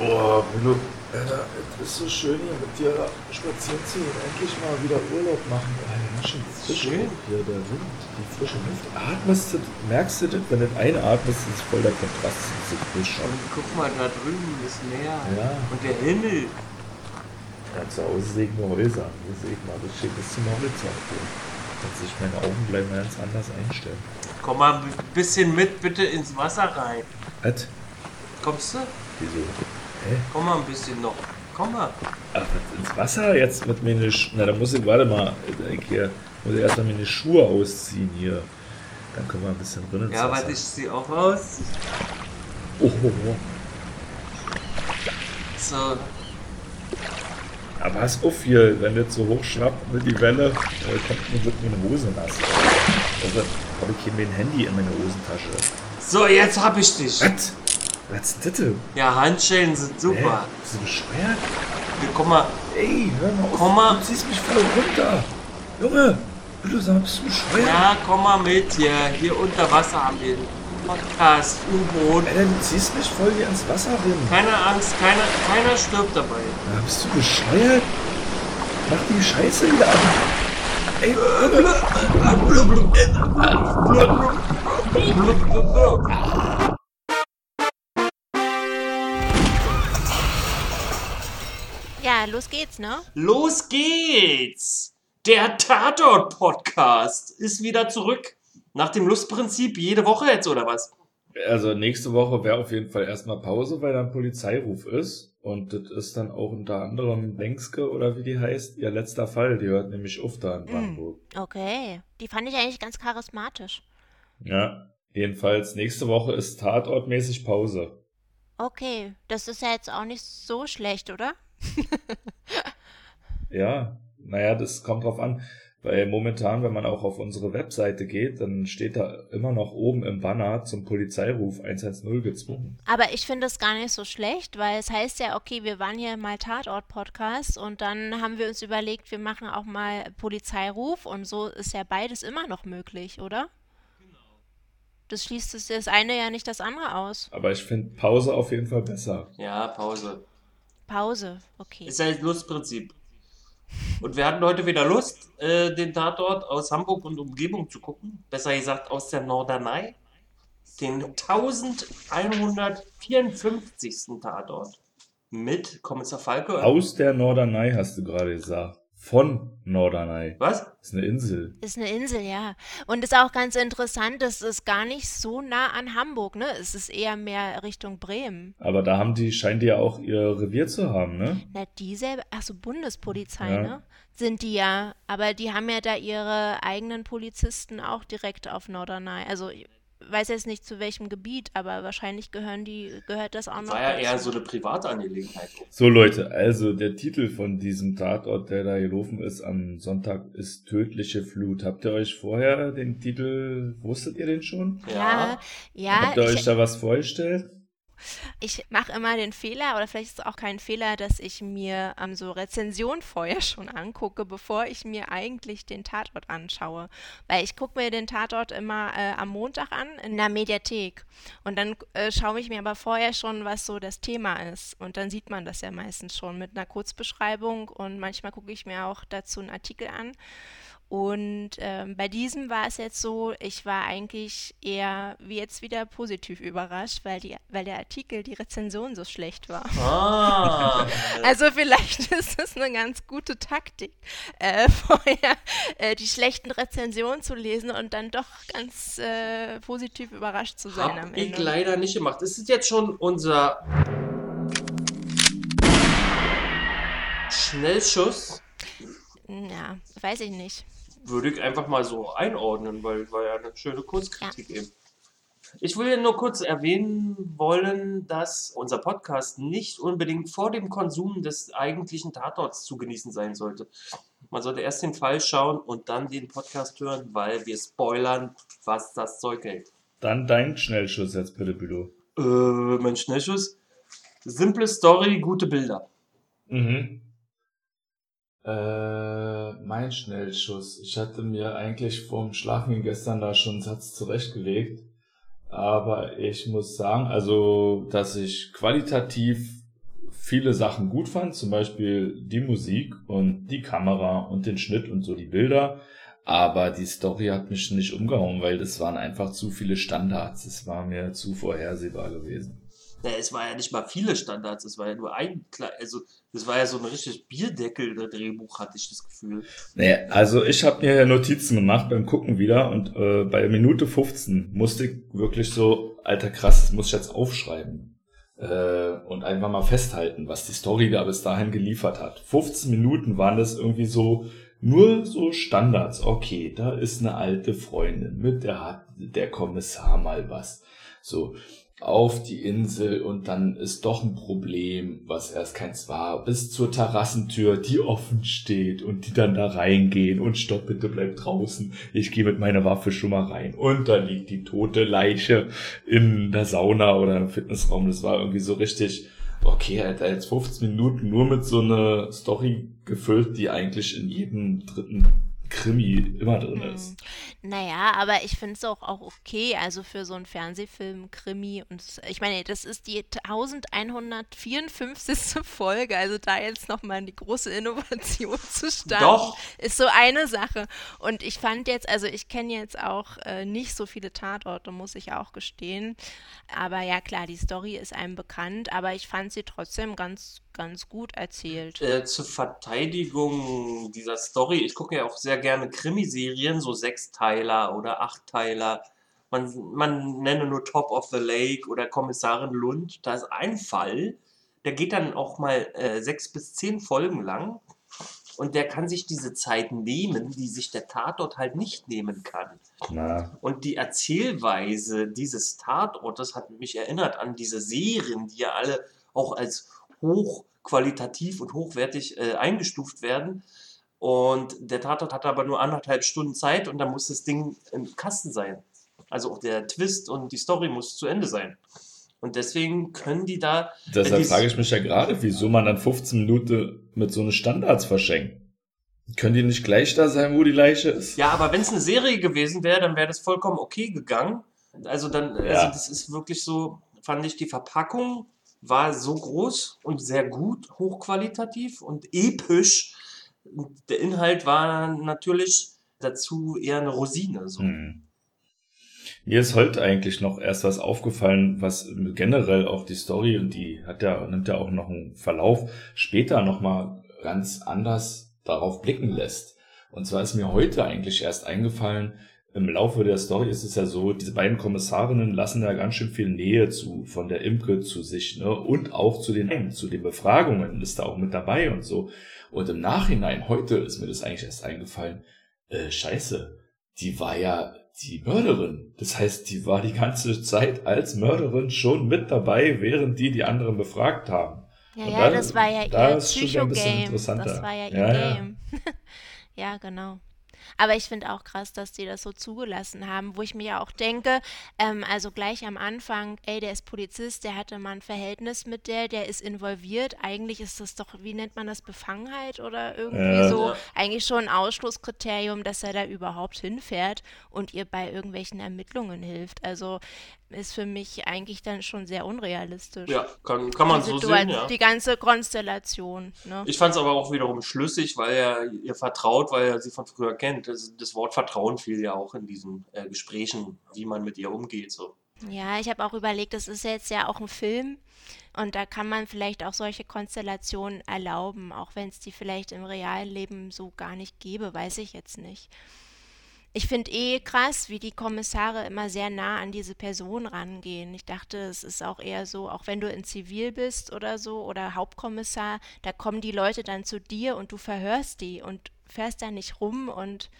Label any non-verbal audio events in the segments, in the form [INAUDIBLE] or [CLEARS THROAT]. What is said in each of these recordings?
Oh, Bruno, Alter, es ist so schön hier mit dir spazieren zu gehen. Endlich mal wieder Urlaub machen. Alter, ganz schön frisch Schön. hier, der Wind, die frische Luft. Atmest du, merkst du das, wenn du einatmest, ist voll der Kontrast zu frisch. Und guck mal, da drüben ist Meer. Ja. Und der Himmel. Ja, zu Hause sehe ich nur Häuser. Hier sehe ich mal, das steht bis zum Horizont. Dass sich meine Augen mal ganz anders einstellen. Komm mal ein bisschen mit bitte ins Wasser rein. Was? Kommst du? Wieso? Hä? Komm mal ein bisschen noch. Komm mal. Ach, ins Wasser jetzt mit mir Sch Na, da muss ich, warte mal, ich hier, muss ich erstmal meine Schuhe ausziehen hier. Dann können wir ein bisschen drinnen Ja, warte, ich zieh auch aus. Oh, oh, oh. So. Aber pass auf hier, wenn das so hoch schnappt mit die Welle, äh, kommt mir wird meine Hose nass. Also habe ich hier mein Handy in meiner Hosentasche. So, jetzt hab ich dich. Was? Was ist das denn? Ja, Handschellen sind Hä? super. Bist du bescheuert? Wir, komm mal. Ey, hör mal auf. Komm mal. Du ziehst mich voll runter. Junge, bitte sag, bist du bescheuert? Ja, komm mal mit hier. Hier unter Wasser haben wir Podcast, U-Boot. Alter, du ziehst mich voll hier ins Wasser rein. Keine Angst, keiner, keiner stirbt dabei. Ja, bist du bescheuert? Mach die Scheiße wieder an. Ey, Ja, los geht's, ne? Los geht's! Der Tatort-Podcast ist wieder zurück. Nach dem Lustprinzip jede Woche jetzt, oder was? Also nächste Woche wäre auf jeden Fall erstmal Pause, weil dann Polizeiruf ist. Und das ist dann auch unter anderem Bengske oder wie die heißt, ihr letzter Fall. Die hört nämlich auf da in Brandenburg. Okay. Die fand ich eigentlich ganz charismatisch. Ja, jedenfalls nächste Woche ist tatortmäßig Pause. Okay, das ist ja jetzt auch nicht so schlecht, oder? [LAUGHS] Ja, naja, das kommt drauf an. Weil momentan, wenn man auch auf unsere Webseite geht, dann steht da immer noch oben im Banner zum Polizeiruf 110 gezwungen. Aber ich finde es gar nicht so schlecht, weil es heißt ja, okay, wir waren hier mal Tatort-Podcast und dann haben wir uns überlegt, wir machen auch mal Polizeiruf und so ist ja beides immer noch möglich, oder? Das schließt das- das eine ja nicht das andere aus. Aber ich finde Pause auf jeden Fall besser. Ja, Pause. Pause, okay. Ist ja das Lustprinzip. Und wir hatten heute wieder Lust, äh, den Tatort aus Hamburg und Umgebung zu gucken. Besser gesagt aus der Norderney. Den 1154. Tatort. Mit Kommissar Falke. Aus der Norderney hast du gerade gesagt. Von Norderney. Was? ist eine Insel. Ist eine Insel, ja. Und ist auch ganz interessant, das ist gar nicht so nah an Hamburg, ne? Es ist eher mehr Richtung Bremen. Aber da haben die, scheinen die ja auch ihr Revier zu haben, ne? Na, dieselbe, ach so, Bundespolizei, Ja. ne? Sind die ja. Aber die haben ja da ihre eigenen Polizisten auch direkt auf Norderney. Also, weiß jetzt nicht zu welchem Gebiet, aber wahrscheinlich gehören die, gehört das auch noch War ja eher so eine Privatangelegenheit. So Leute, also der Titel von diesem Tatort, der da gelaufen ist am Sonntag, ist Tödliche Flut. Habt ihr euch vorher den Titel, wusstet ihr den schon? Ja, ja, Habt ihr ich, euch da was vorgestellt? Ich mache immer den Fehler, oder vielleicht ist es auch kein Fehler, dass ich mir ähm, so Rezensionen [LAUGHS] vorher schon angucke, bevor ich mir eigentlich den Tatort anschaue. Weil ich gucke mir den Tatort immer äh, am Montag an in der Mediathek. Und dann äh, schaue ich mir aber vorher schon, was so das Thema ist. Und dann sieht man das ja meistens schon mit einer Kurzbeschreibung. Und manchmal gucke ich mir auch dazu einen Artikel an. Und ähm, bei diesem war es jetzt so, ich war eigentlich eher wie jetzt wieder positiv überrascht, weil, die, weil der Artikel, die Rezension so schlecht war. Ah. [LAUGHS] Also vielleicht [LAUGHS] ist es eine ganz gute Taktik, äh, [LAUGHS] vorher äh, die schlechten Rezensionen zu lesen und dann doch ganz äh, positiv überrascht zu sein am Hab ich Ende. leider nicht gemacht. Das ist jetzt schon unser Schnellschuss. Ja, weiß ich nicht. Würde ich einfach mal so einordnen, weil war ja eine schöne Kurzkritik eben. Ich will nur kurz erwähnen wollen, dass unser Podcast nicht unbedingt vor dem Konsum des eigentlichen Tatorts zu genießen sein sollte. Man sollte erst den Fall schauen und dann den Podcast hören, weil wir spoilern, was das Zeug hält. Dann dein Schnellschuss jetzt bitte, Bülow. Äh, mein Schnellschuss. Simple Story, gute Bilder. Mhm. Äh, mein Schnellschuss. Ich hatte mir eigentlich vorm Schlafengehen gestern da schon einen Satz zurechtgelegt. Aber ich muss sagen, also, dass ich qualitativ viele Sachen gut fand, zum Beispiel die Musik und die Kamera und den Schnitt und so die Bilder. Aber die Story hat mich nicht umgehauen, weil das waren einfach zu viele Standards. Es war mir zu vorhersehbar gewesen. Ja, es war ja nicht mal viele Standards, es war ja nur ein, also das war ja so ein richtig Bierdeckel-Drehbuch, hatte ich das Gefühl. Nee, also ich habe mir Notizen gemacht beim Gucken wieder und äh, bei Minute 15 musste ich wirklich so, alter krass, das muss ich jetzt aufschreiben äh, und einfach mal festhalten, was die Story da bis dahin geliefert hat. 15 Minuten waren das irgendwie so, nur so Standards. Okay, da ist eine alte Freundin, mit der hat der Kommissar mal was. So, auf die Insel und dann ist doch ein Problem, was erst keins war, bis zur Terrassentür, die offen steht und die dann da reingehen und stopp, bitte bleib draußen. Ich gehe mit meiner Waffe schon mal rein. Und da liegt die tote Leiche in der Sauna oder im Fitnessraum. Das war irgendwie so richtig, okay, er hat jetzt 15 Minuten nur mit so einer Story gefüllt, die eigentlich in jedem dritten Krimi immer drin hm. ist. Naja, aber ich finde es auch, auch okay, also für so einen Fernsehfilm, Krimi und ich meine, das ist die 1154. [LAUGHS] Folge, also da jetzt nochmal die große Innovation [LAUGHS] zu starten, Doch. ist so eine Sache. Und ich fand jetzt, also ich kenne jetzt auch äh, nicht so viele Tatorte, muss ich auch gestehen. Aber ja, klar, die Story ist einem bekannt, aber ich fand sie trotzdem ganz ganz gut erzählt. Äh, zur Verteidigung dieser Story, ich gucke ja auch sehr gerne Krimiserien, so Sechsteiler oder Achtteiler. Man, man nenne nur Top of the Lake oder Kommissarin Lund. Da ist ein Fall, der geht dann auch mal äh, sechs bis zehn Folgen lang. Und der kann sich diese Zeit nehmen, die sich der Tatort halt nicht nehmen kann. Na. Und die Erzählweise dieses Tatortes hat mich erinnert an diese Serien, die ja alle auch als hochqualitativ und hochwertig äh, eingestuft werden. Und der Tatort hat aber nur anderthalb Stunden Zeit und dann muss das Ding im Kasten sein. Also auch der Twist und die Story muss zu Ende sein. Und deswegen können die da. Deshalb frage ich mich ja gerade, wieso man dann 15 Minuten mit so einen Standards verschenkt. Können die nicht gleich da sein, wo die Leiche ist? Ja, aber wenn es eine Serie gewesen wäre, dann wäre das vollkommen okay gegangen. Also dann, ja. also das ist wirklich so, fand ich die Verpackung war so groß und sehr gut, hochqualitativ und episch. Der Inhalt war natürlich dazu eher eine Rosine. So. Hm. Mir ist heute eigentlich noch erst was aufgefallen, was generell auch die Story und die hat ja, nimmt ja auch noch einen Verlauf später nochmal ganz anders darauf blicken lässt. Und zwar ist mir heute eigentlich erst eingefallen, im Laufe der Story ist es ja so, diese beiden Kommissarinnen lassen ja ganz schön viel Nähe zu, von der Imke zu sich, ne? Und auch zu den, zu den Befragungen ist da auch mit dabei und so. Und im Nachhinein, heute ist mir das eigentlich erst eingefallen, äh, scheiße, die war ja die Mörderin. Das heißt, die war die ganze Zeit als Mörderin schon mit dabei, während die die anderen befragt haben. Ja, und ja, da, das war ja ihr Psycho-Game. Das war ja ihr ja, Game. Ja. [LAUGHS] ja, genau. Aber ich finde auch krass, dass die das so zugelassen haben, wo ich mir ja auch denke, ähm, also gleich am Anfang, ey, der ist Polizist, der hatte mal ein Verhältnis mit der, der ist involviert. Eigentlich ist das doch, wie nennt man das, Befangenheit oder irgendwie äh, so, ja. eigentlich schon ein Ausschlusskriterium, dass er da überhaupt hinfährt und ihr bei irgendwelchen Ermittlungen hilft. Also ist für mich eigentlich dann schon sehr unrealistisch. Ja, kann, kann man so sehen, ja. Die ganze Konstellation. Ne? Ich fand es aber auch wiederum schlüssig, weil er ihr vertraut, weil er sie von früher kennt. Das, das Wort Vertrauen fiel ja auch in diesen äh, Gesprächen, wie man mit ihr umgeht. So. Ja, ich habe auch überlegt, das ist jetzt ja auch ein Film und da kann man vielleicht auch solche Konstellationen erlauben, auch wenn es die vielleicht im realen Leben so gar nicht gäbe, weiß ich jetzt nicht ich finde eh krass, wie die Kommissare immer sehr nah an diese Person rangehen. Ich dachte, es ist auch eher so, auch wenn du in Zivil bist oder so oder Hauptkommissar, da kommen die Leute dann zu dir und du verhörst die und fährst da nicht rum und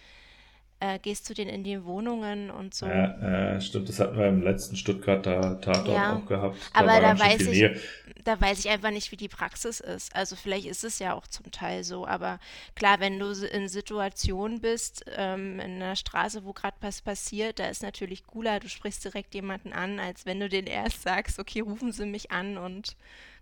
äh, gehst zu denen in die Wohnungen und so. Ja, äh, stimmt, das hatten wir im letzten Stuttgarter Tatort ja, auch gehabt. Da aber da weiß ich, da weiß ich einfach nicht, wie die Praxis ist. Also vielleicht ist es ja auch zum Teil so, aber klar, wenn du in Situationen bist, ähm, in einer Straße, wo gerade was passiert, da ist natürlich cooler, du sprichst direkt jemanden an, als wenn du den erst sagst, okay, rufen Sie mich an und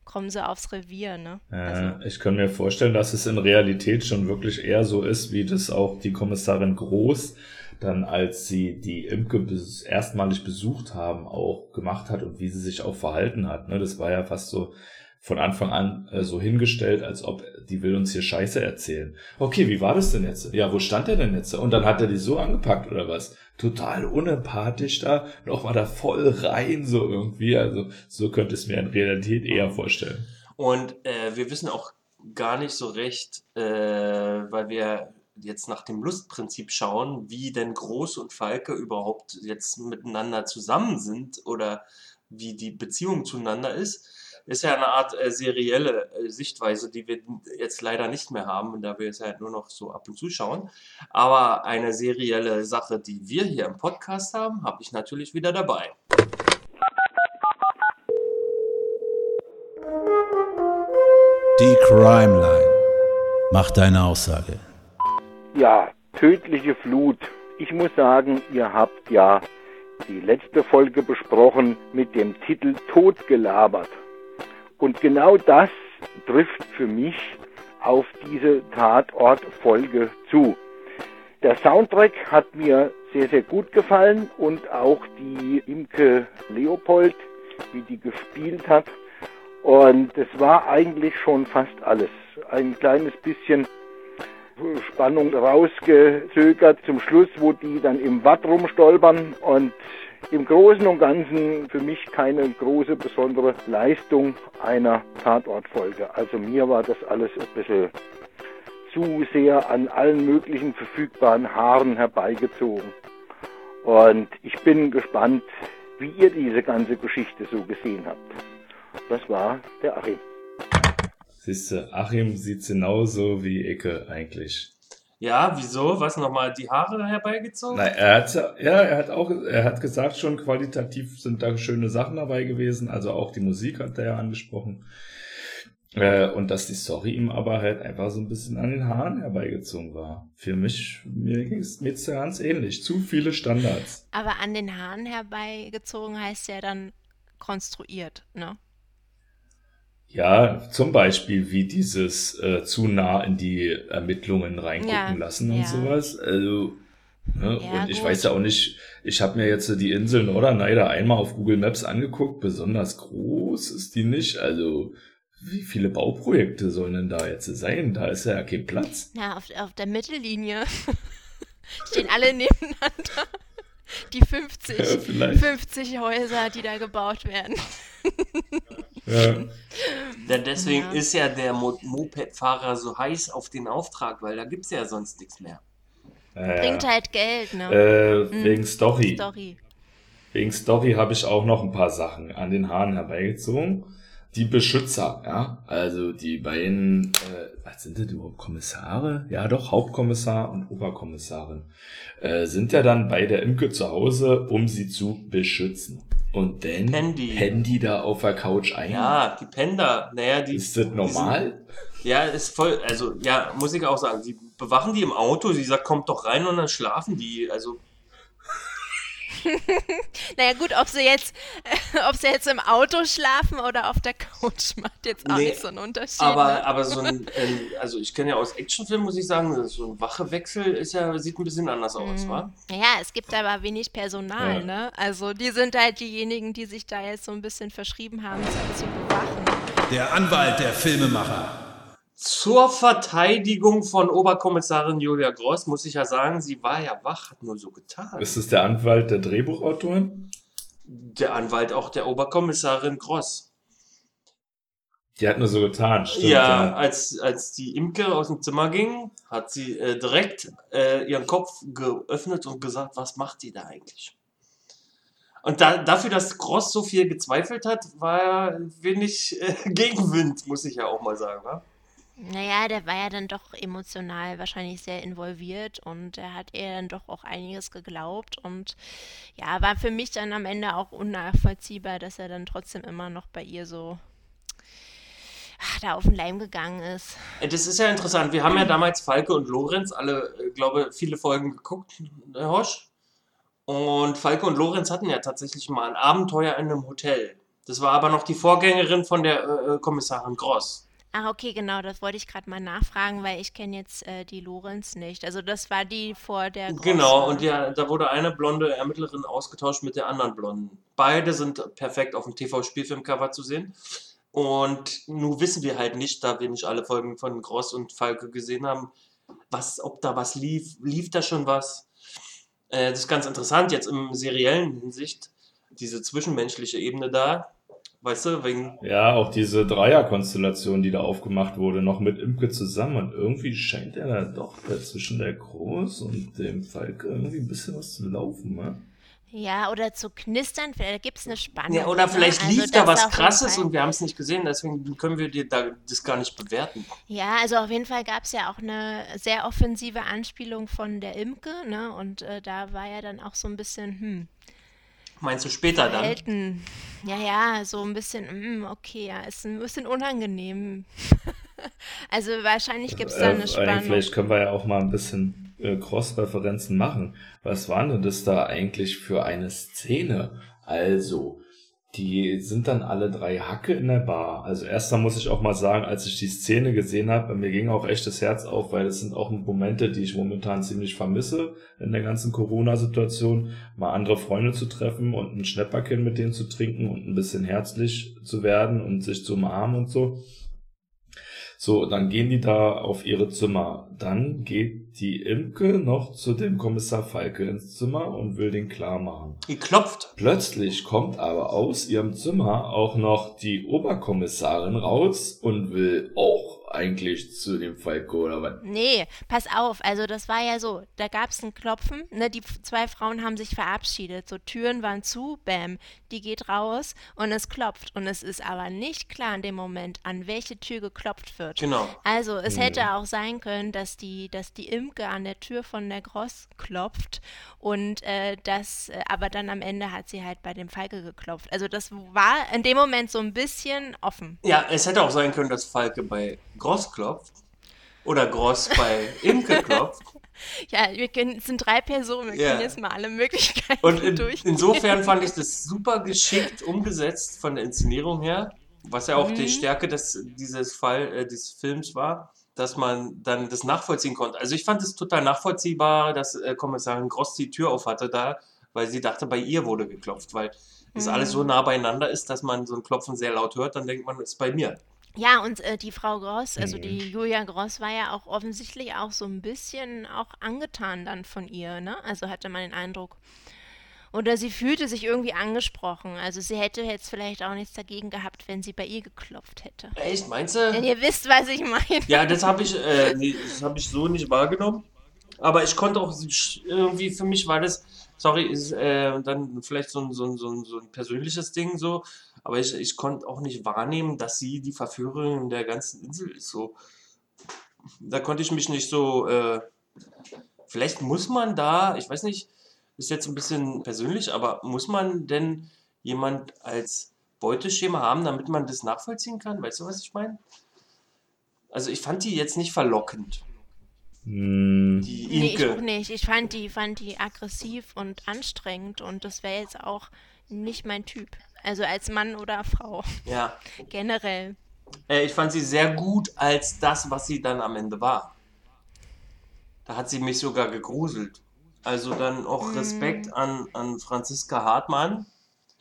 kommen sie aufs Revier, ne? Ja, also. Ich kann mir vorstellen, dass es in Realität schon wirklich eher so ist, wie das auch die Kommissarin Groß dann, als sie die Imke erstmalig besucht haben, auch gemacht hat und wie sie sich auch verhalten hat. Ne? Das war ja fast so von Anfang an äh, so hingestellt, als ob die will uns hier Scheiße erzählen. Okay, wie war das denn jetzt? Ja, wo stand der denn jetzt? Und dann hat er die so angepackt oder was? Total unempathisch da, nochmal da voll rein so irgendwie. Also so könnte es mir in Realität eher vorstellen. Und äh, wir wissen auch gar nicht so recht, äh, weil wir jetzt nach dem Lustprinzip schauen, wie denn Groß und Falke überhaupt jetzt miteinander zusammen sind oder wie die Beziehung zueinander ist, ist ja eine Art äh, serielle äh, Sichtweise, die wir jetzt leider nicht mehr haben, da wir es ja nur noch so ab und zu schauen. Aber eine serielle Sache, die wir hier im Podcast haben, habe ich natürlich wieder dabei. Die Crime Line. Mach deine Aussage. Ja, tödliche Flut. Ich muss sagen, ihr habt ja die letzte Folge besprochen mit dem Titel Totgelabert. Und genau das trifft für mich auf diese Tatortfolge zu. Der Soundtrack hat mir sehr, sehr gut gefallen und auch die Imke Leopold, wie die gespielt hat. Und es war eigentlich schon fast alles. Ein kleines bisschen Spannung rausgezögert zum Schluss, wo die dann im Watt rumstolpern und im Großen und Ganzen für mich keine große besondere Leistung einer Tatortfolge. Also mir war das alles ein bisschen zu sehr an allen möglichen verfügbaren Haaren herbeigezogen. Und ich bin gespannt, wie ihr diese ganze Geschichte so gesehen habt. Das war der Achim. Siehste, Achim sieht genauso wie Ecke eigentlich. Ja, wieso? Was nochmal die Haare herbeigezogen? Nein, er hat ja, er hat auch, er hat gesagt schon, qualitativ sind da schöne Sachen dabei gewesen. Also auch die Musik hat er ja angesprochen. Äh, und dass die Story ihm aber halt einfach so ein bisschen an den Haaren herbeigezogen war. Für mich, mir ging es mir ganz ähnlich. Zu viele Standards. Aber an den Haaren herbeigezogen heißt ja dann konstruiert, ne? Ja, zum Beispiel wie dieses äh, zu nah in die Ermittlungen reingucken Ja, lassen und ja. sowas. Also, ne? Ja, und ich gut. weiß ja auch nicht, ich habe mir jetzt die Insel Norderney einmal auf Google Maps angeguckt, besonders groß ist die nicht. Also, wie viele Bauprojekte sollen denn da jetzt sein? Da ist ja kein Platz. Na, auf, auf der Mittellinie [LAUGHS] stehen alle nebeneinander. Die 50, Ja, vielleicht. 50 Häuser, die da gebaut werden. Ja. Denn deswegen Ja. ist ja der Mo Moped-Fahrer so heiß auf den Auftrag, weil da gibt es ja sonst nichts mehr. Ja, Bringt halt Geld, ne? äh, wegen Story. Story. Wegen Story habe ich auch noch ein paar Sachen an den Haaren herbeigezogen. Die Beschützer, ja, also die beiden, äh, was sind das überhaupt, Kommissare? Ja, doch, Hauptkommissar und Oberkommissarin, äh, sind ja dann bei der Imke zu Hause, um sie zu beschützen. Und dann Pennen die. pennen die da auf der Couch ein. Ja, die Pender, naja, die. Ist das normal? Sind, ja, ist voll, also, ja, muss ich auch sagen, die bewachen die im Auto, sie sagt, kommt doch rein und dann schlafen die. Also, [LAUGHS] Naja gut, ob sie jetzt, [LAUGHS] ob sie jetzt im Auto schlafen oder auf der Couch, [LAUGHS] macht jetzt auch Nee, nicht so einen Unterschied. aber, ne? aber so ein, ähm, also ich kenne ja aus Actionfilmen, muss ich sagen, so ein Wachewechsel ist ja, sieht ein bisschen anders aus, wa? Ja, es gibt aber wenig Personal, Ja. ne? Also die sind halt diejenigen, die sich da jetzt so ein bisschen verschrieben haben, zu bewachen. Der Anwalt der Filmemacher. Zur Verteidigung von Oberkommissarin Julia Gross muss ich ja sagen, sie war ja wach, hat nur so getan. Ist es der Anwalt der Drehbuchautoren? Der Anwalt auch der Oberkommissarin Gross. Die hat nur so getan, stimmt. ja, als, als die Imke aus dem Zimmer ging, hat sie äh, direkt äh, ihren Kopf geöffnet und gesagt, was macht die da eigentlich? Und da, dafür, dass Gross so viel gezweifelt hat, war wenig äh, [LAUGHS] Gegenwind, muss ich ja auch mal sagen. Wa? Naja, der war ja dann doch emotional wahrscheinlich sehr involviert und er hat ihr dann doch auch einiges geglaubt und ja, war für mich dann am Ende auch unnachvollziehbar, dass er dann trotzdem immer noch bei ihr so ah, da auf den Leim gegangen ist. Äh, Das ist ja interessant. Wir haben ja damals Falke und Lorenz alle, äh, glaube viele Folgen geguckt, Herr Hosch. Und Falke und Lorenz hatten ja tatsächlich mal ein Abenteuer in einem Hotel. Das war aber noch die Vorgängerin von der äh, Kommissarin Gross. Ah, okay, genau, das wollte ich gerade mal nachfragen, weil ich kenne jetzt äh, die Lorenz nicht. Also das war die vor der Genau, war. und ja, da wurde eine blonde Ermittlerin ausgetauscht mit der anderen blonden. Beide sind perfekt auf dem TV-Spielfilmcover zu sehen. Und nun wissen wir halt nicht, da wir nicht alle Folgen von Gross und Falke gesehen haben, was, ob da was lief, lief da schon was. Äh, das ist ganz interessant jetzt im seriellen Hinsicht, diese zwischenmenschliche Ebene da. Weißt du, wegen. Ja, auch diese Dreierkonstellation, die da aufgemacht wurde, noch mit Imke zusammen. Und irgendwie scheint er da doch zwischen der Groß und dem Falke irgendwie ein bisschen was zu laufen, ne? Ja, oder zu knistern, vielleicht gibt es eine Spannung. Ja, oder ne? vielleicht Also lief da was Krasses und wir haben es nicht gesehen, deswegen können wir dir da das gar nicht bewerten. Ja, also auf jeden Fall gab es ja auch eine sehr offensive Anspielung von der Imke, ne? Und äh, da war ja dann auch so ein bisschen, hm, Meinst du später dann? Elton. Ja, ja, so ein bisschen, hm, okay, ja, ist ein bisschen unangenehm. [LAUGHS] also wahrscheinlich gibt es da Äh, eine eigentlich, Spannung. vielleicht können wir ja auch mal ein bisschen äh, Cross-Referenzen machen. Was war denn das da eigentlich für eine Szene? Also, die sind dann alle drei Hacke in der Bar. Also erster muss ich auch mal sagen, als ich die Szene gesehen habe, mir ging auch echt das Herz auf, weil das sind auch Momente, die ich momentan ziemlich vermisse in der ganzen Corona-Situation, mal andere Freunde zu treffen und ein Schnäpperchen mit denen zu trinken und ein bisschen herzlich zu werden und sich zu umarmen und so. So, dann gehen die da auf ihre Zimmer. Dann geht die Imke noch zu dem Kommissar Falke ins Zimmer und will den klar machen. Die klopft. Plötzlich kommt aber aus ihrem Zimmer auch noch die Oberkommissarin raus und will auch eigentlich zu dem Falke oder was? Nee, pass auf, also das war ja so, da gab es ein Klopfen, ne, die zwei Frauen haben sich verabschiedet, so Türen waren zu, bam, die geht raus und es klopft und es ist aber nicht klar in dem Moment, an welche Tür geklopft wird. Genau. Also es Mhm. hätte auch sein können, dass die, dass die Imke an der Tür von der Gross klopft und äh, das, äh, aber dann am Ende hat sie halt bei dem Falke geklopft. Also das war in dem Moment so ein bisschen offen. Ja, es hätte auch sein können, dass Falke bei Gross klopft. Oder Gross bei Imke klopft. [LAUGHS] Ja, wir können, es sind drei Personen, wir Ja. können jetzt mal alle Möglichkeiten Und in, durch. insofern [LAUGHS] fand ich das super geschickt umgesetzt von der Inszenierung her, was ja auch die Mhm. Stärke des, dieses Fall, äh, dieses Films war, dass man dann das nachvollziehen konnte. Also ich fand es total nachvollziehbar, dass äh, Kommissarin Gross die Tür auf hatte da, weil sie dachte, bei ihr wurde geklopft, weil das alles so nah beieinander ist, dass man so ein Klopfen sehr laut hört, dann denkt man, es ist bei mir. Ja, und äh, die Frau Gross, also Mhm. die Julia Gross, war ja auch offensichtlich auch so ein bisschen auch angetan dann von ihr, ne? Also hatte man den Eindruck. Oder sie fühlte sich irgendwie angesprochen. Also sie hätte jetzt vielleicht auch nichts dagegen gehabt, wenn sie bei ihr geklopft hätte. Echt, meinst Wenn du? ihr wisst, was ich meine. Ja, das habe ich, äh, nee, das hab ich so nicht wahrgenommen. Aber ich konnte auch irgendwie, für mich war das, sorry, ist äh, dann vielleicht so ein, so, ein, so, ein, so ein persönliches Ding so, aber ich, ich konnte auch nicht wahrnehmen, dass sie die Verführerin der ganzen Insel ist. So. Da konnte ich mich nicht so, äh, vielleicht muss man da, ich weiß nicht, ist jetzt ein bisschen persönlich, aber muss man denn jemand als Beuteschema haben, damit man das nachvollziehen kann? Weißt du, was ich meine? Also ich fand die jetzt nicht verlockend, Hm, die Nee, ich auch nicht. Ich fand die, fand die aggressiv und anstrengend und das wäre jetzt auch nicht mein Typ. Also als Mann oder Frau. Ja, [LAUGHS] Generell. äh, ich fand sie sehr gut als das, was sie dann am Ende war. Da hat sie mich sogar gegruselt. Also dann auch Mhm. Respekt an, an Franziska Hartmann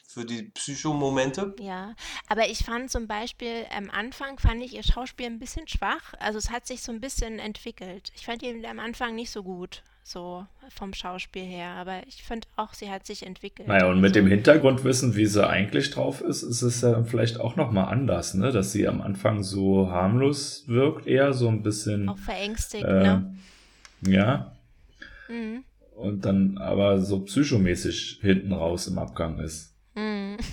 für die Psychomomente. Ja, aber ich fand zum Beispiel am Anfang fand ich ihr Schauspiel ein bisschen schwach. Also es hat sich so ein bisschen entwickelt. Ich fand ihn am Anfang nicht so gut, so vom Schauspiel her. Aber ich fand auch, sie hat sich entwickelt. Naja, und mit Also, dem Hintergrundwissen, wie sie eigentlich drauf ist, ist es ja vielleicht auch nochmal anders, ne? Dass sie am Anfang so harmlos wirkt, eher so ein bisschen, auch verängstigt, äh, ne? ja, Mhm. und dann aber so psychomäßig hinten raus im Abgang ist. Mhm. [LAUGHS]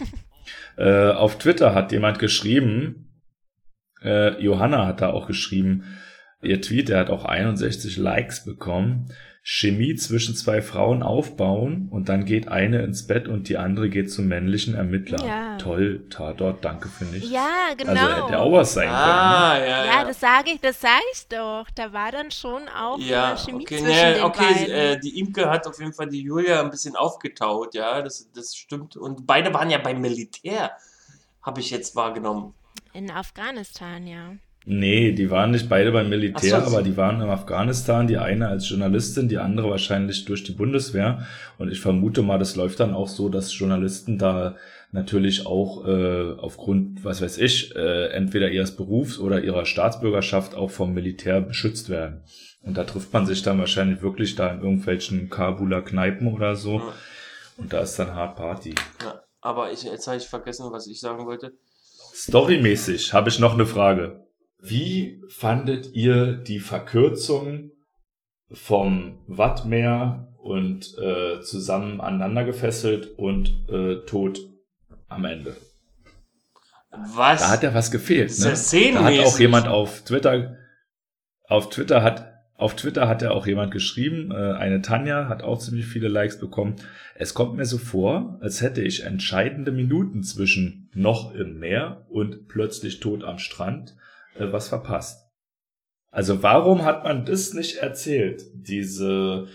Äh, auf Twitter hat jemand geschrieben, äh, Johanna hat da auch geschrieben, ihr Tweet, der hat auch 61 Likes bekommen. Chemie zwischen zwei Frauen aufbauen und dann geht eine ins Bett und die andere geht zum männlichen Ermittler. Ja. Toll, Tatort, danke für nichts. Ja, genau. Also hätte auch was sein Ah, ja, ja, das sage ich, das sage ich doch. Da war dann schon auch Ja, Chemie okay, zwischen nee, den okay, beiden. äh, die Imke hat auf jeden Fall die Julia ein bisschen aufgetaut, ja, das, das stimmt. Und beide waren ja beim Militär, habe ich jetzt wahrgenommen. In Afghanistan, ja. Nee, die waren nicht beide beim Militär, so. aber die waren in Afghanistan, die eine als Journalistin, die andere wahrscheinlich durch die Bundeswehr. Und ich vermute mal, das läuft dann auch so, dass Journalisten da natürlich auch äh, aufgrund, was weiß ich, äh, entweder ihres Berufs oder ihrer Staatsbürgerschaft auch vom Militär beschützt werden. Und da trifft man sich dann wahrscheinlich wirklich da in irgendwelchen Kabuler Kneipen oder so. Ja. Und da ist dann hart Party. Ja, aber ich, jetzt habe ich vergessen, was ich sagen wollte. Storymäßig habe ich noch eine Frage. Wie fandet ihr die Verkürzung vom Wattmeer und äh, zusammen aneinander gefesselt und äh, tot am Ende? Was? Da hat ja was gefehlt. Ne? Da hat auch jemand auf Twitter, auf Twitter hat, auf Twitter hat ja auch jemand geschrieben, äh, eine Tanja hat auch ziemlich viele Likes bekommen. Es kommt mir so vor, als hätte ich entscheidende Minuten zwischen noch im Meer und plötzlich tot am Strand äh, was verpasst. Also warum hat man das nicht erzählt? Diese,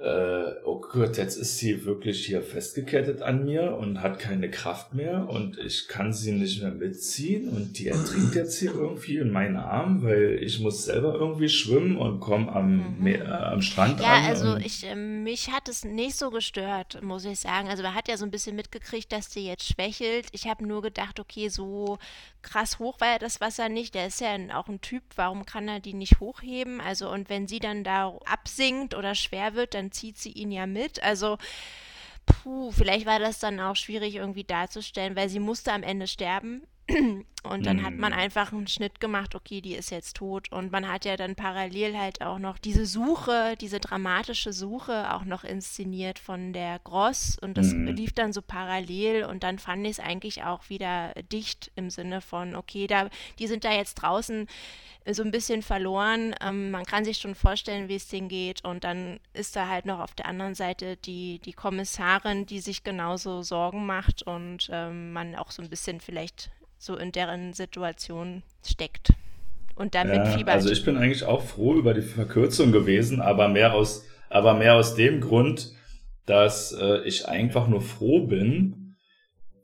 äh, oh Gott, jetzt ist sie wirklich hier festgekettet an mir und hat keine Kraft mehr und ich kann sie nicht mehr mitziehen und die ertrinkt jetzt hier irgendwie in meinen Arm, weil ich muss selber irgendwie schwimmen und komme am, Mhm. Meer, äh, am Strand Ja, an. also und, ich, ähm, mich hat es nicht so gestört, muss ich sagen. Also man hat ja so ein bisschen mitgekriegt, dass die jetzt schwächelt. Ich habe nur gedacht, okay, so krass hoch war ja das Wasser nicht. Der ist ja auch ein Typ, warum kann er die nicht hochheben? Also und wenn sie dann da absinkt oder schwer wird, dann zieht sie ihn ja mit. Also puh, vielleicht war das dann auch schwierig irgendwie darzustellen, weil sie musste am Ende sterben. Und dann hat man Mm. einfach einen Schnitt gemacht, okay, die ist jetzt tot. Und man hat ja dann parallel halt auch noch diese Suche, diese dramatische Suche auch noch inszeniert von der Gross. Und das Mm. lief dann so parallel. Und dann fand ich es eigentlich auch wieder dicht im Sinne von, okay, da, die sind da jetzt draußen so ein bisschen verloren. Ähm, man kann sich schon vorstellen, wie es denen geht. Und dann ist da halt noch auf der anderen Seite die, die Kommissarin, die sich genauso Sorgen macht und ähm, man auch so ein bisschen vielleicht so in deren Situation steckt. Und damit ja, fiebert. also ich bin eigentlich auch froh über die Verkürzung gewesen, aber mehr aus, aber mehr aus dem Grund, dass äh, ich einfach nur froh bin,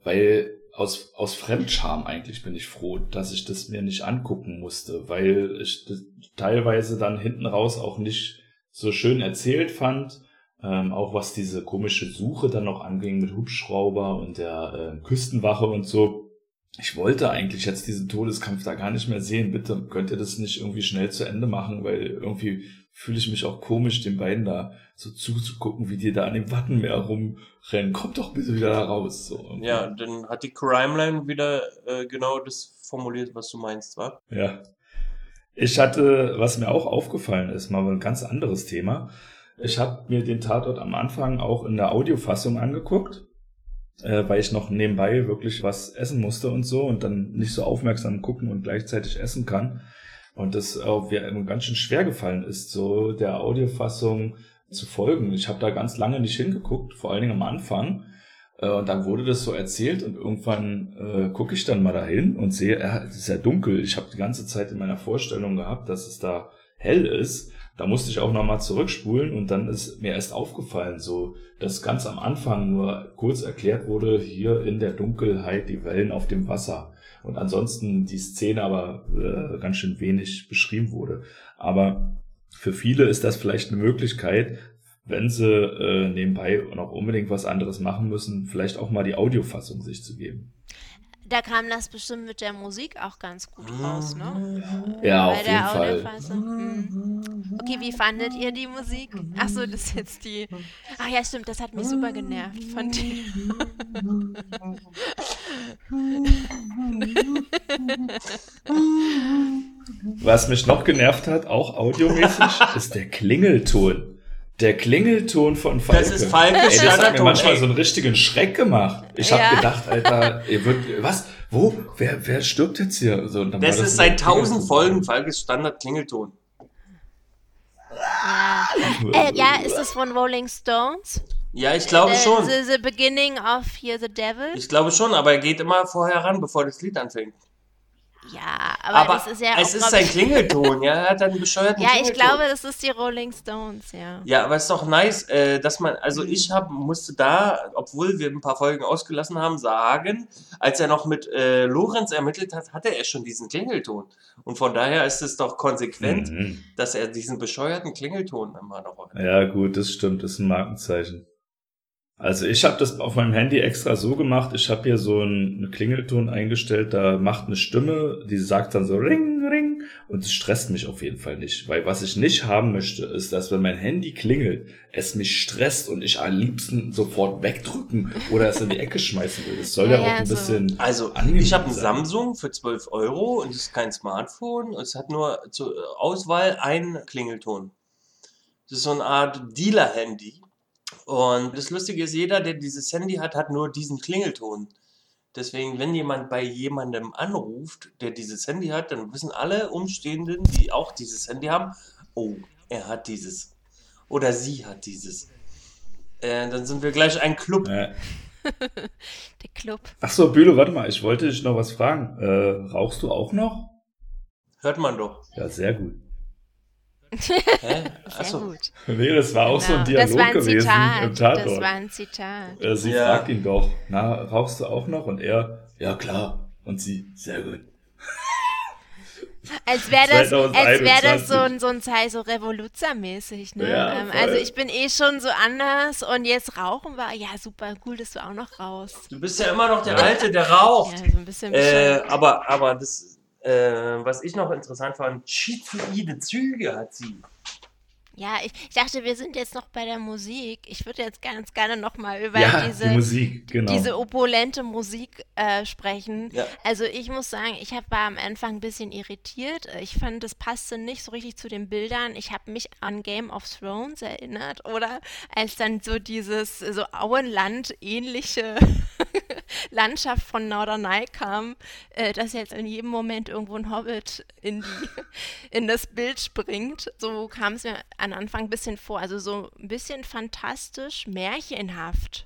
weil aus, aus Fremdscham eigentlich bin ich froh, dass ich das mir nicht angucken musste, weil ich das teilweise dann hinten raus auch nicht so schön erzählt fand. Ähm, auch was diese komische Suche dann noch anging mit Hubschrauber und der äh, Küstenwache und so. Ich wollte eigentlich jetzt diesen Todeskampf da gar nicht mehr sehen. Bitte könnt ihr das nicht irgendwie schnell zu Ende machen, weil irgendwie fühle ich mich auch komisch, den beiden da so zuzugucken, wie die da an dem Wattenmeer rumrennen. Kommt doch bitte wieder da raus. So. Ja, dann hat die Crimeline wieder äh, genau das formuliert, was du meinst, wa? Ja. Ich hatte, was mir auch aufgefallen ist, mal ein ganz anderes Thema. Ich habe mir den Tatort am Anfang auch in der Audiofassung angeguckt, äh, weil ich noch nebenbei wirklich was essen musste und so und dann nicht so aufmerksam gucken und gleichzeitig essen kann. Und das auch mir ganz schön schwer gefallen ist, so der Audiofassung zu folgen. Ich habe da ganz lange nicht hingeguckt, vor allen Dingen am Anfang. Äh, Und dann wurde das so erzählt und irgendwann äh, gucke ich dann mal dahin und sehe, ja, es ist ja dunkel. Ich habe die ganze Zeit in meiner Vorstellung gehabt, dass es da hell ist. Da musste ich auch nochmal zurückspulen und dann ist mir erst aufgefallen, so, dass ganz am Anfang nur kurz erklärt wurde, hier in der Dunkelheit die Wellen auf dem Wasser. Und ansonsten die Szene aber äh, ganz schön wenig beschrieben wurde. Aber für viele ist das vielleicht eine Möglichkeit, wenn sie äh, nebenbei noch unbedingt was anderes machen müssen, vielleicht auch mal die Audiofassung sich zu geben. Da kam das bestimmt mit der Musik auch ganz gut raus, ne? Ja, Bei auf der jeden Fall. Mhm. Okay, wie fandet ihr die Musik? Ach so, das ist jetzt die. Ach ja, stimmt, das hat mich super genervt von dir. Was mich noch genervt hat, auch audiomäßig, [LAUGHS] ist der Klingelton. Der Klingelton von Falke. Das ist Falke Ey, das hat mir manchmal ey. so einen richtigen Schreck gemacht. Ich Ja. habe gedacht, Alter, ihr wird, was? Wo? Wer, wer stirbt jetzt hier? So, Das war ist seit tausend. Folgen Falkes Standard-Klingelton. Ja. Äh, ja, ist das von Rolling Stones? Ja, ich glaube the, schon. The, the beginning of Hear the Devil? Ich glaube schon, aber er geht immer vorher ran, bevor das Lied anfängt. Ja, aber, Aber das ist ja es auch, ist glaub sein ich- Klingelton, ja. Er hat einen [LAUGHS] bescheuerten Ja, ich Klingelton. glaube, das ist die Rolling Stones, ja. Ja, aber es ist doch nice, äh, dass man, also Mhm. ich hab, musste da, obwohl wir ein paar Folgen ausgelassen haben, sagen, als er noch mit äh, Lorenz ermittelt hat, hatte er schon diesen Klingelton. Und von daher ist es doch konsequent, Mhm. dass er diesen bescheuerten Klingelton immer noch hat. Ja, gut, das stimmt, das ist ein Markenzeichen. Also ich habe das auf meinem Handy extra so gemacht, ich habe hier so einen, Klingelton eingestellt, da macht eine Stimme, die sagt dann so Ring, Ring und es stresst mich auf jeden Fall nicht, weil was ich nicht haben möchte, ist, dass wenn mein Handy klingelt, es mich stresst und ich am liebsten sofort wegdrücken oder es in die Ecke schmeißen will. Das soll ja, Ja, auch ein so. bisschen Also, ich habe ein sein. Samsung für 12 Euro und es ist kein Smartphone. Es hat nur zur Auswahl einen Klingelton. Das ist so eine Art Dealer-Handy. Und das Lustige ist, jeder, der dieses Handy hat, hat nur diesen Klingelton. Deswegen, wenn jemand bei jemandem anruft, der dieses Handy hat, dann wissen alle Umstehenden, die auch dieses Handy haben, oh, er hat dieses. Oder sie hat dieses. Äh, dann sind wir gleich ein Club. Ja. [LAUGHS] Der Club. Ach so, Bülow, warte mal, ich wollte dich noch was fragen. Äh, rauchst du auch noch? Hört man doch. Ja, sehr gut. Hä? [LAUGHS] Sehr Achso. gut. Nee, das war auch so ein Genau. Dialog das war ein gewesen Zitat. im Das war ein Zitat. Äh, sie Ja. fragt ihn doch, na, rauchst du auch noch? Und er, ja klar. Und sie, sehr gut. Als wäre das, als wär das 2021. so ein, so ein Teil so Revoluzzer-mäßig, ne? Ja, ähm, also ich bin eh schon so anders und jetzt rauchen wir. Ja, super, cool, dass du auch noch raus. Du bist ja immer noch der Alte, der raucht. Ja, so ein bisschen Äh, aber, aber das, äh, was ich noch interessant fand, schizoide Züge hat sie. Ja, ich, ich dachte, wir sind jetzt noch bei der Musik. Ich würde jetzt ganz gerne nochmal über ja, diese, die Musik, genau. diese opulente Musik äh, sprechen. Ja. Also ich muss sagen, ich hab, war am Anfang ein bisschen irritiert. Ich fand, das passte nicht so richtig zu den Bildern. Ich habe mich an Game of Thrones erinnert, oder? Als dann so dieses so Auenland-ähnliche [LAUGHS] Landschaft von Norderney kam, äh, dass jetzt in jedem Moment irgendwo ein Hobbit in, die, [LAUGHS] in das Bild springt. So kam es mir an Anfang ein bisschen vor. Also so ein bisschen fantastisch, märchenhaft.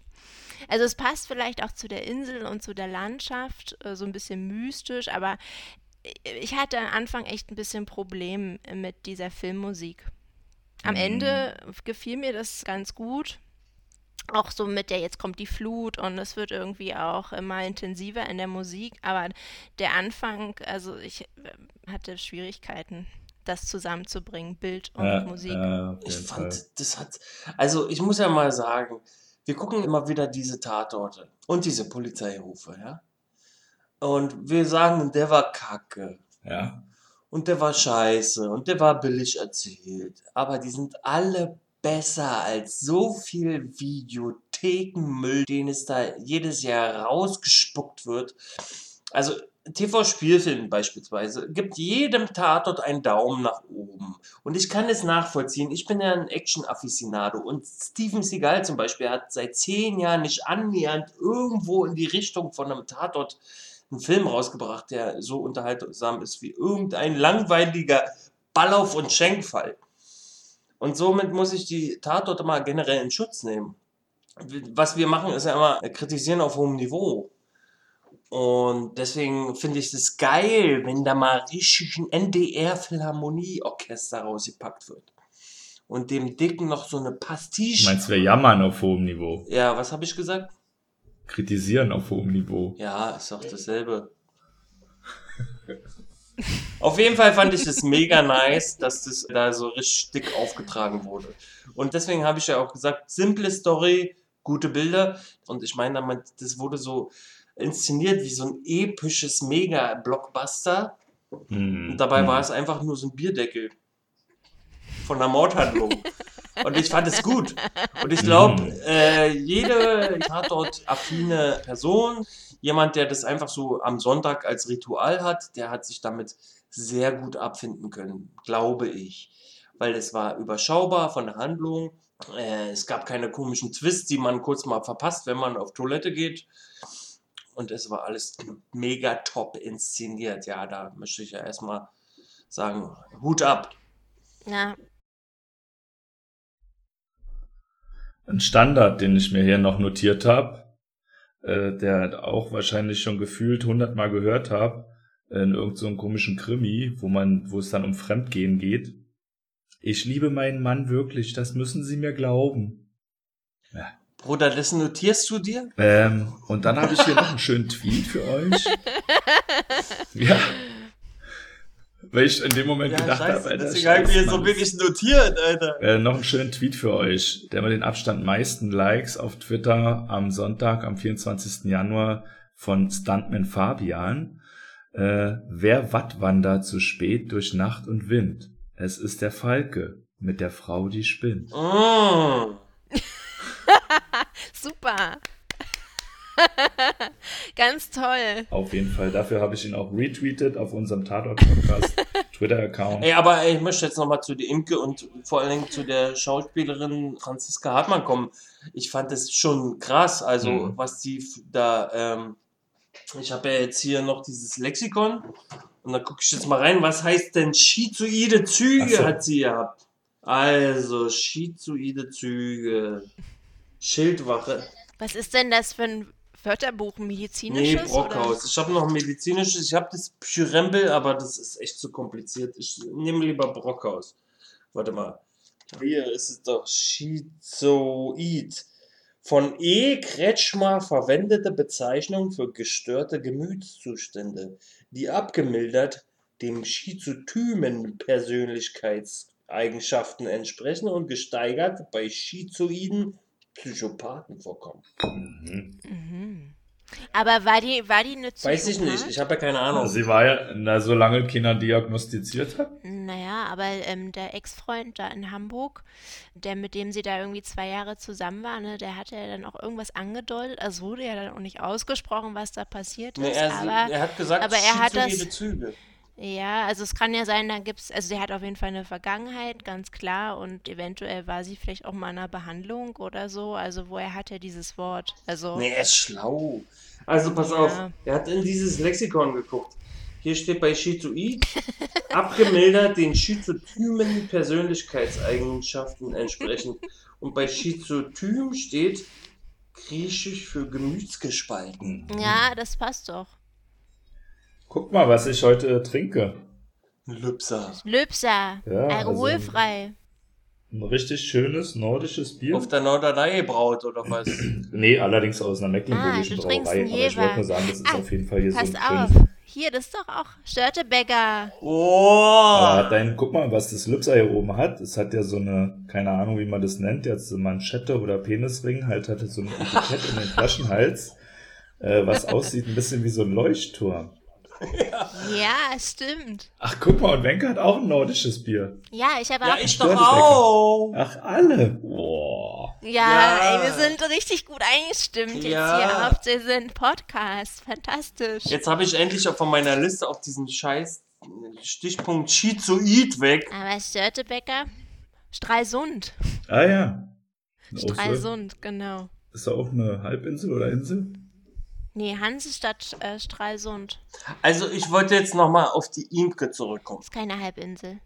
Also es passt vielleicht auch zu der Insel und zu der Landschaft, äh, so ein bisschen mystisch, aber ich hatte am Anfang echt ein bisschen Problem mit dieser Filmmusik. Am Mhm. Ende gefiel mir das ganz gut. Auch so mit der jetzt kommt die Flut und es wird irgendwie auch immer intensiver in der Musik, aber der Anfang, also ich äh, hatte Schwierigkeiten, das zusammenzubringen, Bild und ja, Musik. Ja, Ich fand, Fall. das hat, also ich muss ja mal sagen, wir gucken immer wieder diese Tatorte und diese Polizeirufe, ja. Und wir sagen, der war kacke. Ja. Und der war scheiße und der war billig erzählt. Aber die sind alle besser als so viel Videothekenmüll, den es da jedes Jahr rausgespuckt wird. Also TV-Spielfilm beispielsweise gibt jedem Tatort einen Daumen nach oben. Und ich kann es nachvollziehen. Ich bin ja ein Action-Afficionado. Und Steven Seagal zum Beispiel hat seit zehn Jahren nicht annähernd irgendwo in die Richtung von einem Tatort einen Film rausgebracht, der so unterhaltsam ist wie irgendein langweiliger Ballauf- und Schenkfall. Und somit muss ich die Tatorte mal generell in Schutz nehmen. Was wir machen, ist ja immer kritisieren auf hohem Niveau. Und deswegen finde ich es geil, wenn da mal richtig ein NDR-Philharmonieorchester rausgepackt wird. Und dem Dicken noch so eine Pastiche. meinst, wir jammern auf hohem Niveau. Ja, was habe ich gesagt? Kritisieren auf hohem Niveau. Ja, ist doch dasselbe. [LAUGHS] Auf jeden Fall fand ich es mega nice, dass das da so richtig dick aufgetragen wurde. Und deswegen habe ich ja auch gesagt, simple Story, gute Bilder. Und ich meine damit, das wurde so inszeniert wie so ein episches Mega-Blockbuster. Hm. Und dabei hm. war es einfach nur so ein Bierdeckel von einer Mordhandlung. [LAUGHS] Und ich fand es gut. Und ich glaube, Mhm. äh, jede Tatort-affine Person, jemand, der das einfach so am Sonntag als Ritual hat, der hat sich damit sehr gut abfinden können, glaube ich. Weil es war überschaubar von der Handlung. Äh, es gab keine komischen Twists, die man kurz mal verpasst, wenn man auf Toilette geht. Und es war alles mega top inszeniert. Ja, da möchte ich ja erstmal sagen, Hut ab. Ja, Ein Standard, den ich mir hier noch notiert habe, äh, der auch wahrscheinlich schon gefühlt hundertmal gehört habe, in irgendeinem so einem komischen Krimi, wo man, wo es dann um Fremdgehen geht. Ich liebe meinen Mann wirklich, das müssen Sie mir glauben. Bruder, das notierst du dir? Ähm, und dann habe ich hier noch einen schönen Tweet für euch. [LAUGHS] Ja. Weil ich in dem Moment gedacht habe, Alter, deswegen habe ich mir so wenig notiert, Alter. Äh, noch einen schönen Tweet für euch, der mit den Abstand meisten Likes auf Twitter am Sonntag, am 24. Januar von Stuntman Fabian. Äh, wer wattwandert zu spät durch Nacht und Wind? Es ist der Falke mit der Frau, die spinnt. Mm. [LAUGHS] Super. [LAUGHS] Ganz toll. Auf jeden Fall. Dafür habe ich ihn auch retweetet auf unserem Tatort-Podcast Twitter-Account. Ey, aber ey, ich möchte jetzt nochmal zu der Imke und vor allen Dingen zu der Schauspielerin Franziska Hartmann kommen. Ich fand das schon krass, also Mhm. was die da, ähm, ich habe ja jetzt hier noch dieses Lexikon und da gucke ich jetzt mal rein, was heißt denn schizoide Züge so. hat sie gehabt. Also, schizoide Züge, Schildwache, Was ist denn das für ein Wörterbuch? Ein nee, medizinisches? Brockhaus. Ich habe noch ein medizinisches, ich habe das Pyrembel, aber das ist echt zu kompliziert. Ich nehme lieber Brockhaus. Warte mal. Hier ist es doch Schizoid. Von E. Kretschmer verwendete Bezeichnung für gestörte Gemütszustände, die abgemildert dem schizotymen Persönlichkeitseigenschaften entsprechen und gesteigert bei schizoiden Psychopathen vorkommen. Mhm. Mhm. Aber war die, war die eine Weiß ich nicht, ich habe ja keine Ahnung. Sie war ja, na, solange keiner diagnostiziert hat. Naja, aber ähm, der Ex-Freund da in Hamburg, der mit dem sie da irgendwie zwei Jahre zusammen war, ne, der hatte ja dann auch irgendwas angedeutet. Also wurde ja dann auch nicht ausgesprochen, was da passiert Nee, ist. er, aber er hat gesagt, aber er hat das- Züge. Ja, also es kann ja sein, da gibt's, also der hat auf jeden Fall eine Vergangenheit, ganz klar. Und eventuell war sie vielleicht auch mal in einer Behandlung oder so. Also woher hat er dieses Wort? Also. Nee, er ist schlau. Also pass Ja. auf, er hat in dieses Lexikon geguckt. Hier steht bei Schizoid, [LAUGHS] abgemildert den schizotymen Persönlichkeitseigenschaften entsprechend. [LAUGHS] Und bei Schizotym steht griechisch für Gemütsgespalten. Ja, das passt doch. Guck mal, was ich heute trinke. Lübser. Löbser, Ja, also- alkoholfrei. Ein richtig schönes nordisches Bier. Auf der Norderney gebraut oder was? [CLEARS THROAT] Nee, allerdings aus einer mecklenburgischen Ah, du Brauerei. Aber ich wollte Jever. nur sagen, das ist Ah, auf jeden Fall hier Pass so ein auf. Hier, das ist doch auch Störtebäcker. Oh! Aber dein, guck mal, was das Lübser hier oben hat. Es hat ja so eine, keine Ahnung, wie man das nennt, jetzt so Manschette oder Penisring, halt hatte so ein Etikett in den Flaschenhals, äh, was aussieht ein bisschen wie so ein Leuchtturm. [LAUGHS] Ja, stimmt. Ach, guck mal, und Wenke hat auch ein nordisches Bier. Ja, ich habe Ja, auch. ich doch auch! Ach, alle. Boah. Ja, Ja. Ey, wir sind richtig gut eingestimmt jetzt Ja. hier auf diesen Podcast. Fantastisch. Jetzt habe ich endlich auch von meiner Liste auf diesen scheiß Stichpunkt Schizoid weg. Aber Störtebäcker, Stralsund. Ah ja. Stralsund, genau. Ist da auch eine Halbinsel oder Insel? Nee, Hansestadt äh, Stralsund. Also ich wollte jetzt nochmal auf die Imke zurückkommen. Ist keine Halbinsel.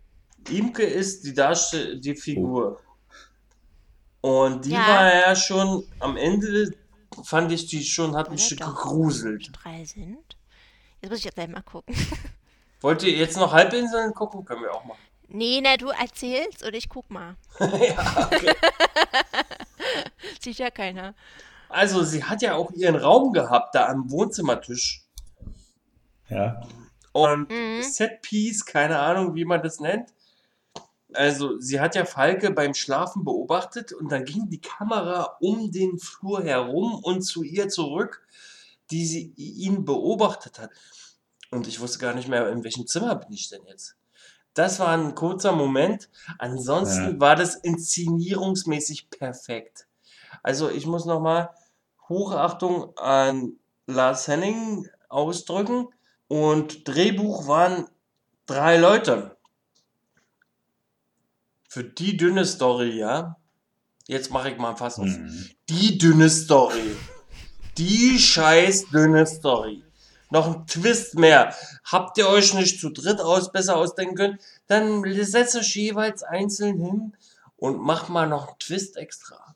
Imke ist die Darstell die Figur. Und die Ja. war ja schon am Ende, fand ich die schon, hat mich doch gegruselt. Stralsund? Jetzt muss ich jetzt gleich mal gucken. [LAUGHS] Wollt ihr jetzt noch Halbinseln gucken? Können wir auch machen. Nee, na, du erzählst und ich guck mal. [LAUGHS] ja, okay. [LAUGHS] Sieht ja keiner. Also sie hat ja auch ihren Raum gehabt, da am Wohnzimmertisch. Ja. Und Mhm. Setpiece, keine Ahnung, wie man das nennt. Also, sie hat ja Falke beim Schlafen beobachtet und dann ging die Kamera um den Flur herum und zu ihr zurück, die sie ihn beobachtet hat. Und ich wusste gar nicht mehr, in welchem Zimmer bin ich denn jetzt. Das war ein kurzer Moment. Ansonsten Ja. war das inszenierungsmäßig perfekt. Also, ich muss nochmal Hochachtung an Lars Henning ausdrücken. Und Drehbuch waren drei Leute. Für die dünne Story, ja. Jetzt mache ich mal Fass auf. Mhm. Die dünne Story. Die scheiß dünne Story. Noch ein Twist mehr. Habt ihr euch nicht zu dritt aus besser ausdenken können? Dann setzt euch jeweils einzeln hin und macht mal noch einen Twist extra.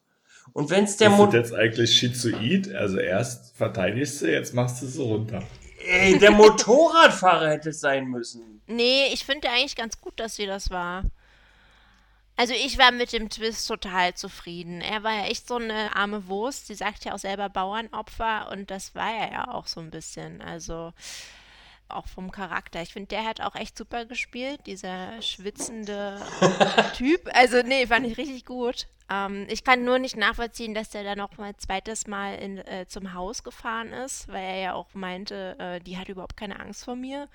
Und wenn es der du jetzt eigentlich schizoid? Also erst verteidigst du, jetzt machst du es so runter. Ey, der Motorradfahrer hätte es sein müssen. Nee, ich finde eigentlich ganz gut, dass sie das war. Also ich war mit dem Twist total zufrieden. Er war ja echt so eine arme Wurst. Sie sagt ja auch selber Bauernopfer und das war er ja auch so ein bisschen. Also auch vom Charakter. Ich finde, der hat auch echt super gespielt, dieser schwitzende [LAUGHS] Typ. Also nee, fand ich richtig gut. Ähm, ich kann nur nicht nachvollziehen, dass der da noch mal ein zweites Mal in, äh, zum Haus gefahren ist, weil er ja auch meinte, äh, die hat überhaupt keine Angst vor mir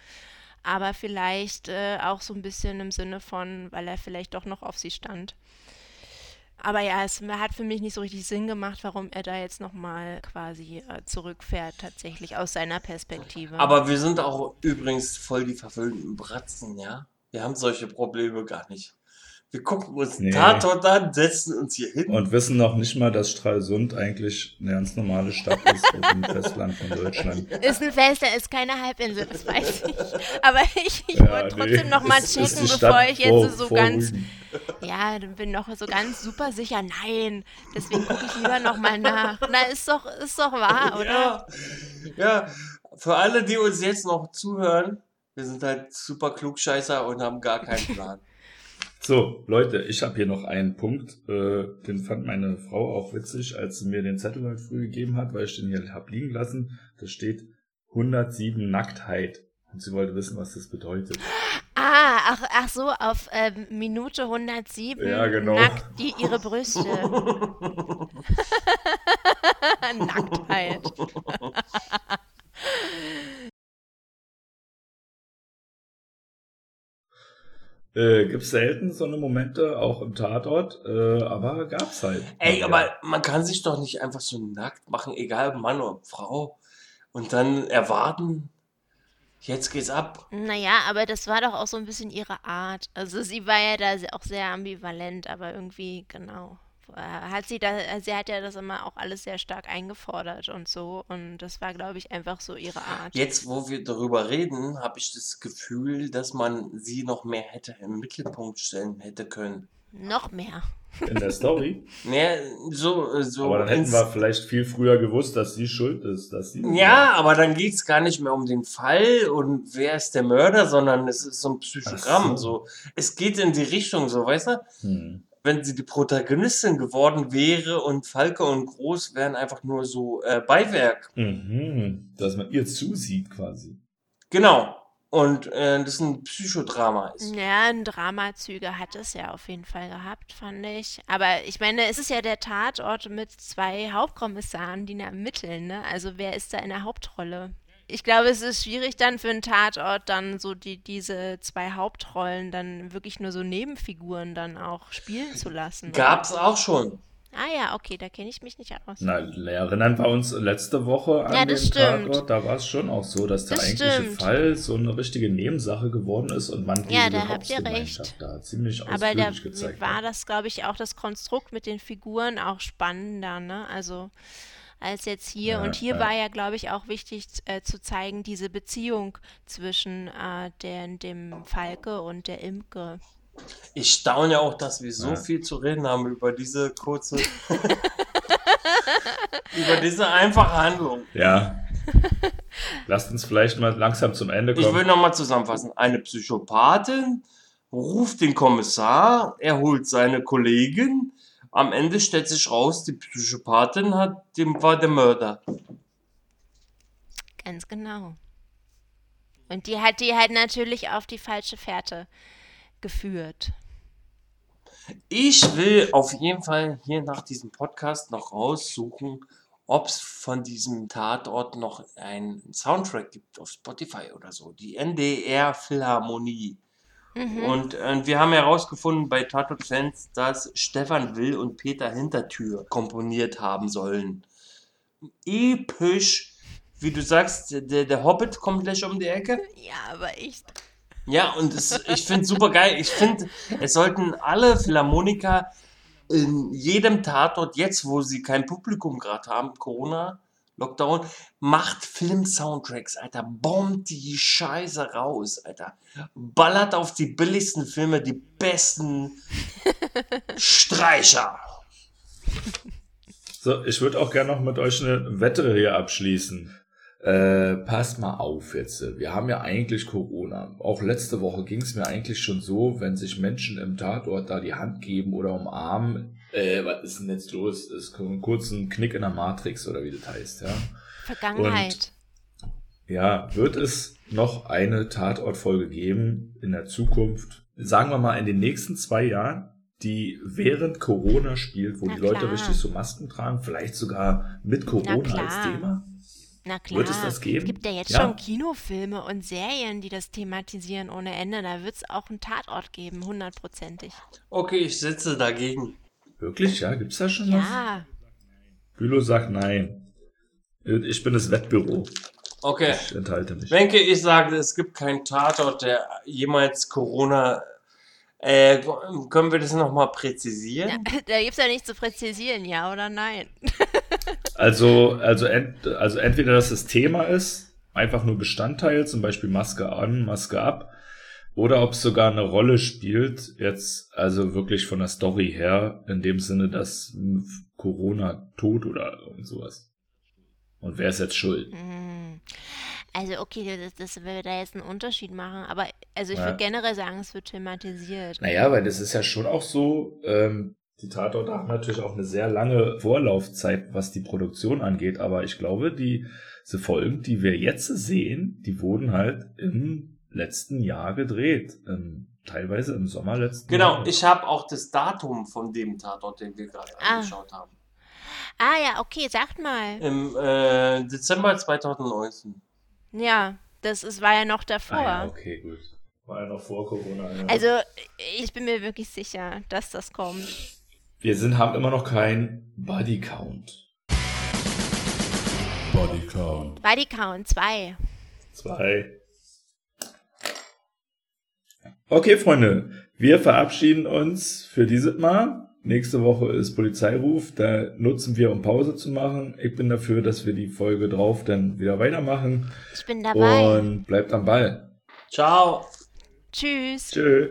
aber vielleicht äh, auch so ein bisschen im Sinne von, weil er vielleicht doch noch auf sie stand. Aber ja, es hat für mich nicht so richtig Sinn gemacht, warum er da jetzt nochmal quasi äh, zurückfährt, tatsächlich aus seiner Perspektive. Aber wir sind auch übrigens voll die verwöhnten Bratzen, ja? Wir haben solche Probleme gar nicht. Wir gucken uns nee. Tatort an, setzen uns hier hin. Und wissen noch nicht mal, dass Stralsund eigentlich eine ganz normale Stadt ist im [LAUGHS] Festland von Deutschland. Ist ein Festland, ist keine Halbinsel, das weiß ich. Aber [LAUGHS] ich, ich ja, wollte trotzdem nee. noch mal checken, bevor ich jetzt vor, so vor ganz... Rügen. Ja, bin noch so ganz super sicher. Nein, deswegen gucke ich lieber noch mal nach. Na, ist doch, ist doch wahr, oder? Ja, ja, für alle, die uns jetzt noch zuhören, wir sind halt super klugscheißer und haben gar keinen Plan. So, Leute, ich habe hier noch einen Punkt, äh, den fand meine Frau auch witzig, als sie mir den Zettel heute früh gegeben hat, weil ich den hier hab liegen lassen. Da steht 107 Nacktheit. Und sie wollte wissen, was das bedeutet. Ah, ach, ach so, auf äh, Minute 107 ja, genau. nackt die ihre Brüste. [LAUGHS] [LAUGHS] Nacktheit. Äh, gibt's selten so eine Momente, auch im Tatort, äh, aber gab's halt. Ey, ja. aber man kann sich doch nicht einfach so nackt machen, egal ob Mann oder Frau, und dann erwarten, jetzt geht's ab. Naja, aber das war doch auch so ein bisschen ihre Art. Also sie war ja da auch sehr ambivalent, aber irgendwie, genau. Äh, hat sie da, sie hat ja das immer auch alles sehr stark eingefordert und so. Und das war, glaube ich, einfach so ihre Art. Jetzt, wo wir darüber reden, habe ich das Gefühl, dass man sie noch mehr hätte im Mittelpunkt stellen hätte können. Noch mehr. In der Story? [LAUGHS] Nee, so, so. Aber dann hätten wir vielleicht viel früher gewusst, dass sie schuld ist. Dass sie ja, aber dann geht es gar nicht mehr um den Fall und wer ist der Mörder, sondern es ist so ein Psychogramm. So. so. Es geht in die Richtung, so, weißt du? Hm wenn sie die Protagonistin geworden wäre und Falke und Groß wären einfach nur so äh, Beiwerk. Mhm, dass man ihr zusieht quasi. Genau. Und äh, das ein Psychodrama ist. Ja, ein Dramazüge hat es ja auf jeden Fall gehabt, fand ich. Aber ich meine, es ist ja der Tatort mit zwei Hauptkommissaren, die ermitteln, ne? Also wer ist da in der Hauptrolle? Ich glaube, es ist schwierig dann für einen Tatort dann so die, diese zwei Hauptrollen dann wirklich nur so Nebenfiguren dann auch spielen zu lassen. Gab's oder? auch schon. Ah ja, okay, da kenne ich mich nicht aus. Na, erinnern wir uns letzte Woche an ja, den stimmt. Tatort, da war es schon auch so, dass der das eigentliche stimmt. Fall so eine richtige Nebensache geworden ist und man ja, da habt ihr recht. da ziemlich Aber da gezeigt war das, glaube ich, auch das Konstrukt mit den Figuren auch spannender, ne? Also als jetzt hier. Ja, und hier ja. war ja, glaube ich, auch wichtig äh, zu zeigen, diese Beziehung zwischen äh, der, dem Falke und der Imke. Ich staune ja auch, dass wir so ja. viel zu reden haben über diese kurze, [LAUGHS] über diese einfache Handlung. Ja. Lasst uns vielleicht mal langsam zum Ende kommen. Ich will nochmal zusammenfassen. Eine Psychopathin ruft den Kommissar, er holt seine Kollegin, am Ende stellt sich raus, die Psychopathin hat, dem war der Mörder. Ganz genau. Und die hat die halt natürlich auf die falsche Fährte geführt. Ich will auf jeden Fall hier nach diesem Podcast noch raussuchen, ob es von diesem Tatort noch einen Soundtrack gibt auf Spotify oder so. Die NDR Philharmonie. Mhm. Und äh, wir haben herausgefunden bei Tatort Fans, dass Stefan Will und Peter Hintertür komponiert haben sollen. Episch, wie du sagst, der, der Hobbit kommt gleich um die Ecke. Ja, aber echt. Ja, und es, ich finde super geil. Ich finde, es sollten alle Philharmoniker in jedem Tatort, jetzt wo sie kein Publikum gerade haben, Corona, Lockdown, macht Film-Soundtracks, Alter. Bombt die Scheiße raus, Alter. Ballert auf die billigsten Filme die besten [LAUGHS] Streicher. So, ich würde auch gerne noch mit euch eine Wette hier abschließen. Äh, passt mal auf jetzt. Wir haben ja eigentlich Corona. Auch letzte Woche ging es mir eigentlich schon so, wenn sich Menschen im Tatort da die Hand geben oder umarmen. Äh, was ist denn jetzt los? Es kommt ein kurzen Knick in der Matrix oder wie das heißt, ja. Vergangenheit. Und, ja, wird es noch eine Tatortfolge geben in der Zukunft? Sagen wir mal in den nächsten zwei Jahren, die während Corona spielt, wo Na die Leute klar. richtig so Masken tragen, vielleicht sogar mit Corona als Thema? Na klar. Wird es das geben? Es gibt ja jetzt Ja. schon Kinofilme und Serien, die das thematisieren ohne Ende. Da wird es auch einen Tatort geben, hundertprozentig. Okay, ich sitze dagegen. Wirklich, ja? Gibt's da schon was? Ja. Bülow sagt nein. Ich bin das Wettbüro. Okay. Ich enthalte mich. Wenke, ich sage, es gibt keinen Tatort, der jemals Corona. Äh, können wir das nochmal präzisieren? [LAUGHS] Da gibt es ja nicht zu präzisieren, ja oder nein. [LAUGHS] Also, also, ent, also entweder, dass das Thema ist, einfach nur Bestandteil, zum Beispiel Maske an, Maske ab, oder ob es sogar eine Rolle spielt, jetzt also wirklich von der Story her, in dem Sinne, dass Corona tot oder irgend sowas. Und wer ist jetzt schuld? Hm. Also okay, das, das würde da jetzt einen Unterschied machen, aber also ich Ja. würde generell sagen, es wird thematisiert. Naja, weil das ist ja schon auch so, ähm, die Tatorte haben natürlich auch eine sehr lange Vorlaufzeit, was die Produktion angeht, aber ich glaube, die, diese Folgen, die wir jetzt sehen, die wurden halt im letzten Jahr gedreht. Ähm, teilweise im Sommer letzten Genau, Jahr. ich habe auch das Datum von dem Tatort, den wir gerade Ah. angeschaut haben. Ah ja, okay, sagt mal. Im äh, Dezember 2019. Ja, das ist, war ja noch davor. Ah, ja, okay, gut. War ja noch vor Corona. Ja. Also ich bin mir wirklich sicher, dass das kommt. wir sind, haben immer noch kein Body Count. Body Count. Body Count 2. Zwei. Okay, Freunde, wir verabschieden uns für dieses Mal. Nächste Woche ist Polizeiruf, da nutzen wir, um Pause zu machen. Ich bin dafür, dass wir die Folge drauf dann wieder weitermachen. Ich bin dabei. Und bleibt am Ball. Ciao. Tschüss. Tschö.